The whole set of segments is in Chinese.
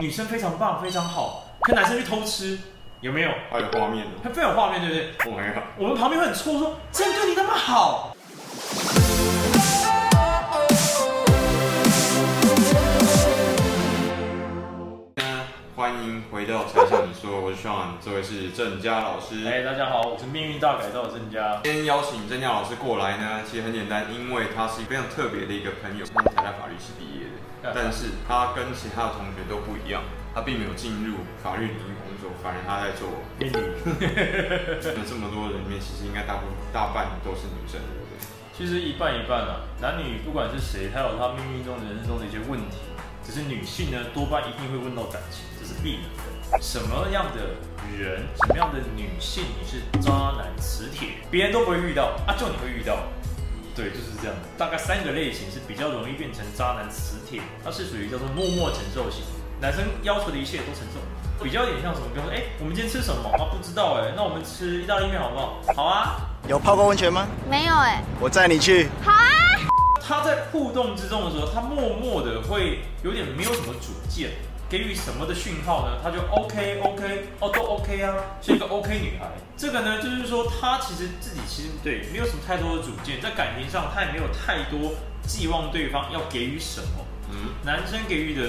女生非常棒，非常好，可男生去偷吃，有没有？还有画面，还非常有画面，对不对？我没有。我们旁边会很戳说，这样对你那么好。欢迎回到柴 Sean 你说，我是 Sean，这位是郑家老师。哎，大家好，我是命运大改造的郑家。今天邀请郑家老师过来呢，其实很简单，因为他是非常特别的一个朋友，他是台大法律系毕业的。但是他跟其他的同学都不一样，他并没有进入法律领域工作，反而他在做命理。那 这么多人里面，其实应该大部大半都是女生，对不对？其实一半一半啊，男女不管是谁，他有他命运中、人生中的一些问题。只是女性呢，多半一定会问到感情，这是必然的。什么样的人，什么样的女性，你是渣男磁铁，别人都不会遇到啊，就你会遇到。对，就是这样。大概三个类型是比较容易变成渣男磁铁，它是属于叫做默默承受型。男生要求的一切都承受，比较有点像什么？比如说，哎，我们今天吃什么啊？不知道哎，那我们吃意大利面好不好？好啊。有泡过温泉吗？没有哎。我载你去。他在互动之中的时候，他默默的会有点没有什么主见。给予什么的讯号呢？他就 OK OK 哦，都 OK 啊，是一个 OK 女孩。这个呢，就是说她其实自己其实对没有什么太多的主见，在感情上她也没有太多寄望对方要给予什么。嗯，男生给予的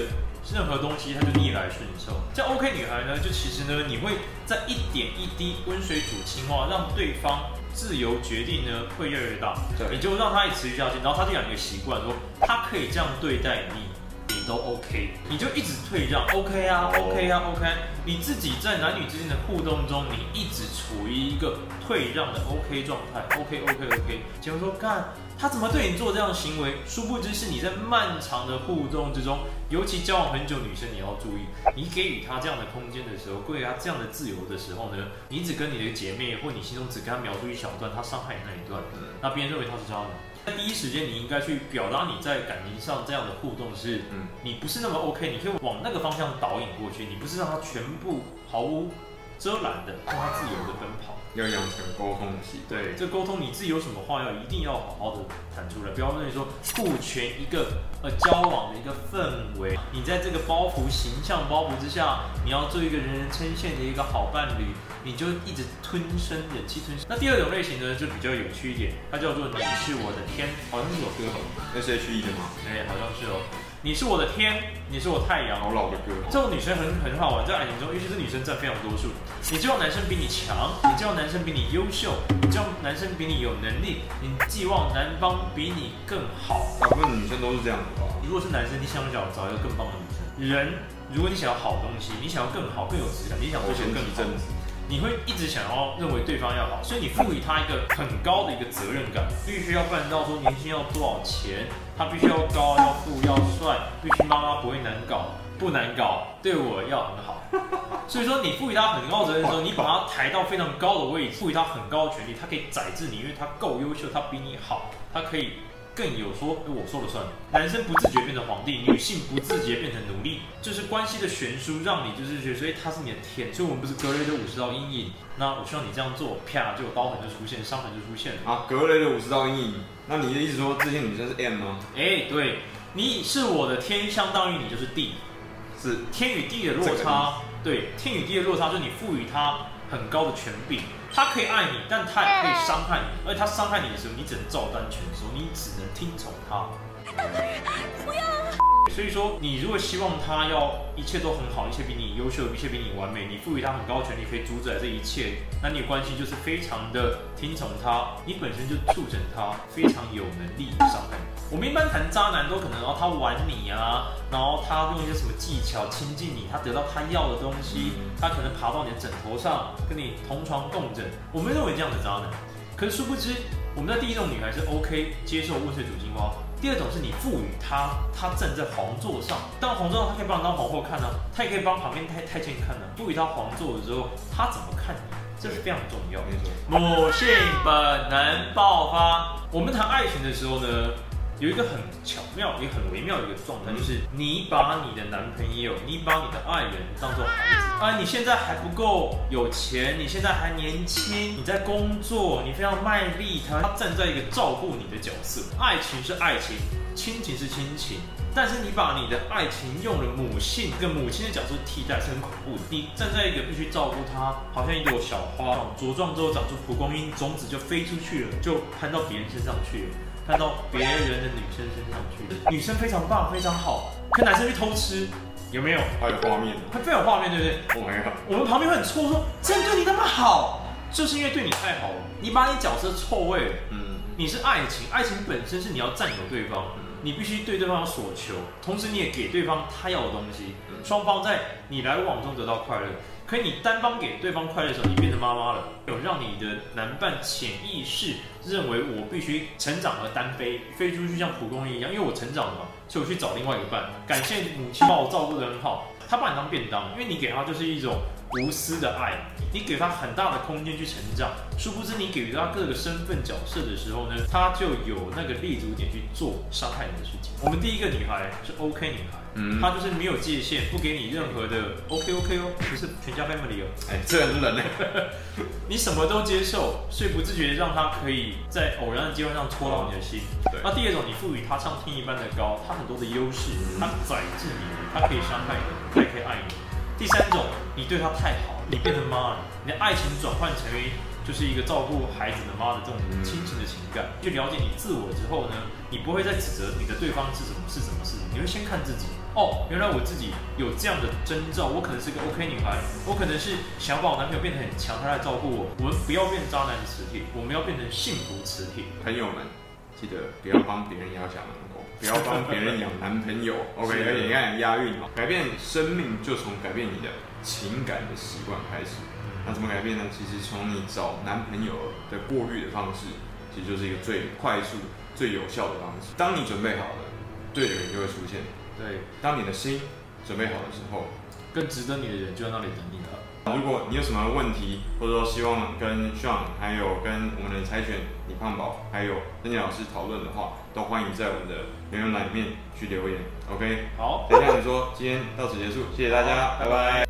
任何东西，他就逆来顺受。这 OK 女孩呢，就其实呢，你会在一点一滴温水煮青蛙，让对方自由决定呢，会越来越大。对，你就让他一持续下去，然后他就养一个习惯，说他可以这样对待你。你都 OK，你就一直退让，OK 啊，OK 啊，OK。你自己在男女之间的互动中，你一直处于一个退让的 OK 状态，OK，OK，OK。结果说，干，他怎么对你做这样的行为？殊不知是你在漫长的互动之中，尤其交往很久女生，你要注意，你给予他这样的空间的时候，给予他这样的自由的时候呢，你只跟你的姐妹，或你心中只跟他描述一小段他伤害你那一段，那别人认为他是渣男。在第一时间，你应该去表达你在感情上这样的互动是，嗯，你不是那么 OK，你可以往那个方向导引过去，你不是让他全部毫无遮拦的让他自由的奔跑。要养成沟通习惯。对，这沟通你自己有什么话要一定要好好的谈出来，不要跟你说顾全一个呃交往的一个氛围，你在这个包袱形象包袱之下，你要做一个人人称羡的一个好伴侣，你就一直吞声忍气吞声。那第二种类型呢，就比较有趣一点，它叫做你是我的天，好像是首歌，那是 H E 的吗？哎，好像是哦。你是我的天，你是我太阳。好老的歌。这种女生很很好玩，在爱情中，尤其是女生占非常多数。你希望男生比你强，你希望男生比你优秀，你希望男生比你有能力，你寄望男方比你更好。大部分女生都是这样子吧？如果是男生，你想不想找一个更棒的女生？人，如果你想要好东西，你想要更好、更有质感，你想追求更正你会一直想要认为对方要好，所以你赋予他一个很高的一个责任感，必须要办到说年薪要多少钱，他必须要高、要富、要帅，必须妈妈不会难搞，不难搞，对我要很好。所以说你赋予他很高责任的时候，你把他抬到非常高的位置，赋予他很高的权利，他可以宰制你，因为他够优秀，他比你好，他可以。更有说，我说了算。男生不自觉变成皇帝，女性不自觉变成奴隶，就是关系的悬殊，让你就是觉得，所以他是你的天。所以我们不是格雷的五十道阴影。那我希望你这样做，啪，就有刀痕就出现，伤痕就出现了。啊，格雷的五十道阴影。那你的意思说，这些女生是 M 吗？哎、欸，对，你是我的天，相当于你就是地，是天与地的落差。对，天与地的落差，就是你赋予他很高的权柄。他可以爱你，但他也可以伤害你。而且他伤害你的时候，你只能照单全收，你只能听从他。所以说，你如果希望他要一切都很好，一切比你优秀，一切比你完美，你赋予他很高的权利，可以主宰这一切，那你的关系就是非常的听从他，你本身就促成他非常有能力伤害你。我们一般谈渣男都可能，然后他玩你啊，然后他用一些什么技巧亲近你，他得到他要的东西，他可能爬到你的枕头上跟你同床共枕。我们认为这样的渣男，可是殊不知，我们的第一种女孩是 OK 接受温水煮青蛙，第二种是你赋予他，他站在皇座上，当皇座上他可以帮你当皇后看呢、啊，他也可以帮旁边太太监看呢、啊。赋予他皇座的时候，他怎么看你，这是非常重要。没错，母性本能爆发。我们谈爱情的时候呢，有一个很巧妙、也很微妙的一个状态，就是你把你的男朋友、你把你的爱人当做孩子啊！你现在还不够有钱，你现在还年轻，你在工作，你非常卖力，他站在一个照顾你的角色。爱情是爱情，亲情是亲情，但是你把你的爱情用了母性跟母亲的角色替代是很恐怖的。你站在一个必须照顾他，好像一朵小花，茁壮之后长出蒲公英，种子就飞出去了，就攀到别人身上去了，攀到别人的女生身上去。女生非常棒，非常好，跟男生去偷吃，有没有？还有画面，会非常有画面，对不对？我没有。我们旁边会很错说，真对你那么好，就是因为对你太好了，你把你角色错位了。嗯，你是爱情，爱情本身是你要占有对方。你必须对对方有所求，同时你也给对方他要的东西，双方在你来往中得到快乐。可以你单方给对方快乐的时候，你变成妈妈了，有让你的男伴潜意识认为我必须成长而单飞，飞出去像蒲公英一样，因为我成长了嘛，所以我去找另外一个伴。感谢母亲把我照顾得很好，他把你当便当，因为你给她就是一种。无私的爱，你给他很大的空间去成长。殊不知，你给予他各个身份角色的时候呢，他就有那个立足点去做伤害你的事情。我们第一个女孩是 OK 女孩，嗯，她就是没有界限，不给你任何的 OK OK 哦，不是全家 family 哦。哎，这很冷呢。你什么都接受，所以不自觉让他可以在偶然的机会上戳到你的心。对。那第二种，你赋予他像天一般的高，他很多的优势，他宰制你，他可以伤害你，他也可以爱你。第三种，你对他太好，你变成妈了，你的爱情转换成为就是一个照顾孩子的妈的这种亲情的情感。去了解你自我之后呢，你不会再指责你的对方是什么是什么事情，你会先看自己。哦，原来我自己有这样的征兆，我可能是个 OK 女孩，我可能是想把我男朋友变得很强，他来照顾我。我们不要变渣男磁铁，我们要变成幸福磁铁。朋友们，记得不要帮别人要讲 不要帮别人养男朋友，OK？而且你看押韵哦，改变生命就从改变你的情感的习惯开始。那怎么改变呢？其实从你找男朋友的过滤的方式，其实就是一个最快速、最有效的方式。当你准备好了，对的人就会出现。对，当你的心准备好的时候，更值得你的人就在那里等你了。如果你有什么问题，或者说希望跟 Sean 还有跟我们的柴犬李胖宝还有珍妮老师讨论的话，都欢迎在我们的留言栏里面去留言。OK，好，等一下你说，今天到此结束，谢谢大家，拜拜。